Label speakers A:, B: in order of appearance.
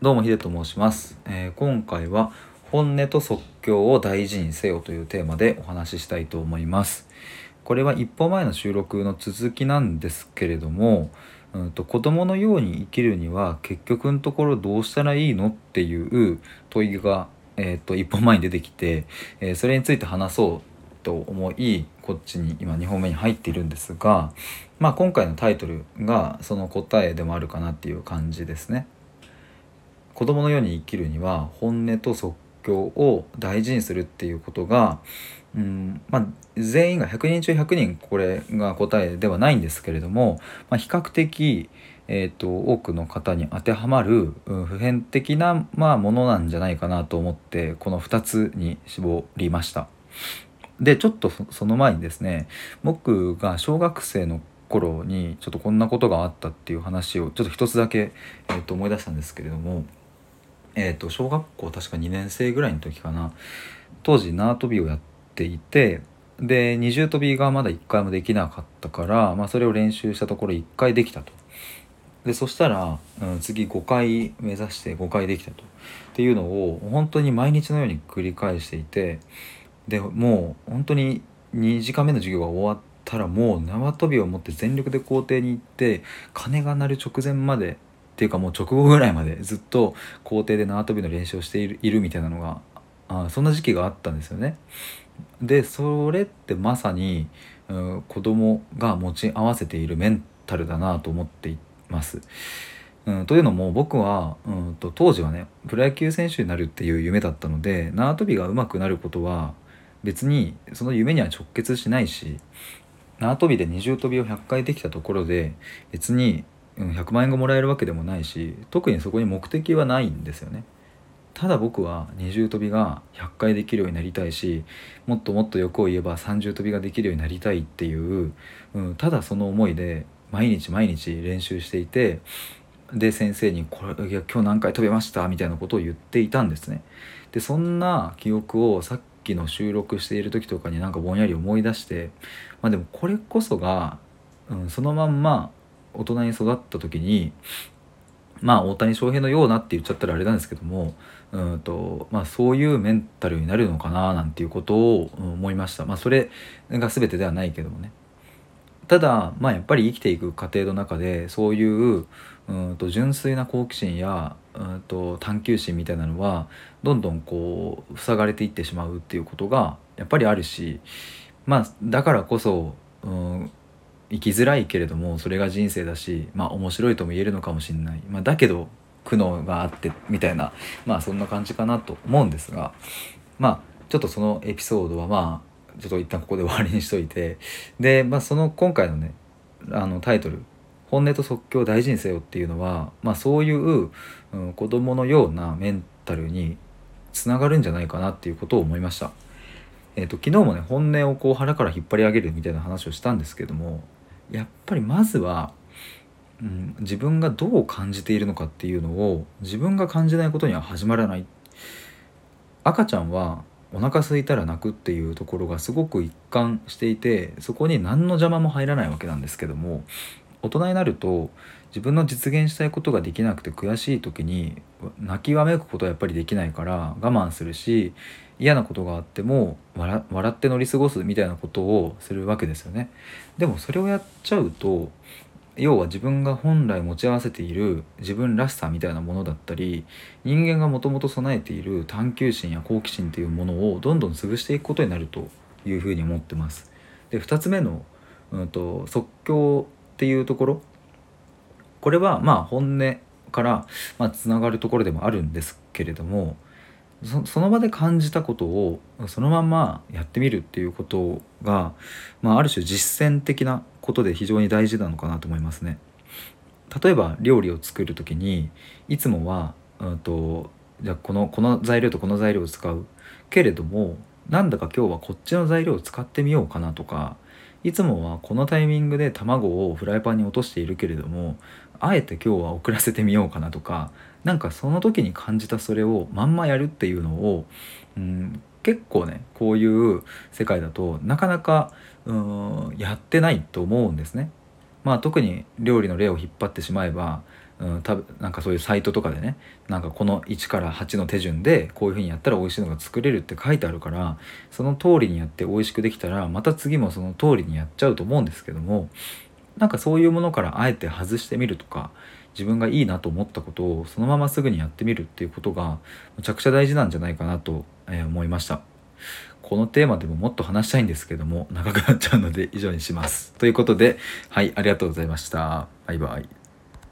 A: どうもヒデと申します、えー今回は本音と即興を大事にせよというテーマでお話ししたいと思いますこれは一歩前の収録の続きなんですけれども、うん、と子供のように生きるには結局のところどうしたらいいのっていう問いが、えー、と一歩前に出てきて、えーそれについて話そうと思いこっちに今2本目に入っているんですが、まあ、今回のタイトルがその答えでもあるかなっていう感じですね。子供のように生きるには本音と即興を大事にするっていうことが、うんまあ、全員が100人中100人これが答えではないんですけれども、まあ、比較的、えー、と多くの方に当てはまる、うん普遍的な、まあ、ものなんじゃないかなと思ってこの2つに絞りました。でちょっとそその前にですね僕が小学生の頃にちょっとこんなことがあったっていう話をちょっと一つだけ、えー、と思い出したんですけれども、えー、と小学校確か2年生ぐらいの時かな当時縄跳びをやっていてで二重跳びがまだ1回もできなかったから、まあ、それを練習したところ1回できたと。でそしたら、うん、次5回目指して5回できたとっていうのを本当に毎日のように繰り返していてでもう本当に2時間目の授業が終わったらもう縄跳びを持って全力で校庭に行って鐘が鳴る直前までていうかもう直後ぐらいまでずっと校庭で縄跳びの練習をしているみたいなのがあそんな時期があったんですよね。でそれってまさに、うん、子供が持ち合わせているメンタルだなと思っています。うん、というのも僕は、うん、と当時はねプロ野球選手になるっていう夢だったので縄跳びが上手くなることは別にその夢には直結しないし縄跳びで二重跳びを100回できたところで別に100万円がもらえるわけでもないし特にそこに目的はないんですよね。ただ僕は二重跳びが100回できるようになりたいしもっともっと欲を言えば三重跳びができるようになりたいっていう、うん、ただその思いで毎日毎日練習していてで先生にこれいや今日何回飛びました？みたいなことを言っていたんですね。でそんな記憶をさっきの収録している時とかになんかぼんやり思い出してまあでもこれこそが、うん、そのまんま大人に育った時にまあ大谷翔平のようなって言っちゃったらあれなんですけどもうんと、まあ、そういうメンタルになるのかななんていうことを思いました。まあ、それが全てではないけどもね。ただ、まあ、やっぱり生きていく過程の中でそういううんと純粋な好奇心やうんと探求心みたいなのはどんどんこう塞がれていってしまうっていうことがやっぱりあるしまあだからこそ、うん、生きづらいけれどもそれが人生だしまあ面白いとも言えるのかもしれない、まあ、だけど苦悩があってみたいなまあそんな感じかなと思うんですがまあちょっとそのエピソードはまあちょっと一旦ここで終わりにしといてで、まあ、その今回のねあのタイトル「本音と即興を大事にせよ」っていうのは、まあ、そういう、うん、子供のようなメンタルにつながるんじゃないかなっていうことを思いました。えー、と昨日もね本音をこう腹から引っ張り上げるみたいな話をしたんですけどもやっぱりまずは、うん、自分がどう感じているのかっていうのを自分が感じないことには始まらない。赤ちゃんはお腹空いたら泣くっていうところがすごく一貫していてそこに何の邪魔も入らないわけなんですけども大人になると自分の実現したいことができなくて悔しい時に泣きわめくことはやっぱりできないから我慢するし嫌なことがあっても笑って乗り過ごすみたいなことをするわけですよね。でもそれをやっちゃうと要は自分が本来持ち合わせている自分らしさみたいなものだったり人間がもともと備えている探求心や好奇心っていうものをどんどん潰していくことになるというふうに思ってます。で2つ目の、うん、と即興っていうところこれはまあ本音からまあつながるところでもあるんですけれどもその場で感じたことをそのまんまやってみるっていうことが、まあ、ある種実践的なことで非常に大事なのかなと思いますね。例えば料理を作る時にいつもは、うん、とじゃこのこの材料とこの材料を使うけれどもなんだか今日はこっちの材料を使ってみようかなとかいつもはこのタイミングで卵をフライパンに落としているけれどもあえて今日は遅らせてみようかなとかなんかその時に感じたそれをまんまやるっていうのを、うん、結構ねこういう世界だとなかなかうんやってないと思うんですね。まあ、特に料理の例を引っ張ってしまえばうん、たなんかそういうサイトとかでねなんかこの1から8の手順でこういう風にやったら美味しいのが作れるって書いてあるからその通りにやって美味しくできたらまた次もその通りにやっちゃうと思うんですけどもなんかそういうものからあえて外してみるとか自分がいいなと思ったことをそのまますぐにやってみるっていうことがむちゃくちゃ大事なんじゃないかなと、え思いました。このテーマでももっと話したいんですけども長くなっちゃうので以上にします。ということではいありがとうございました。バイバイ。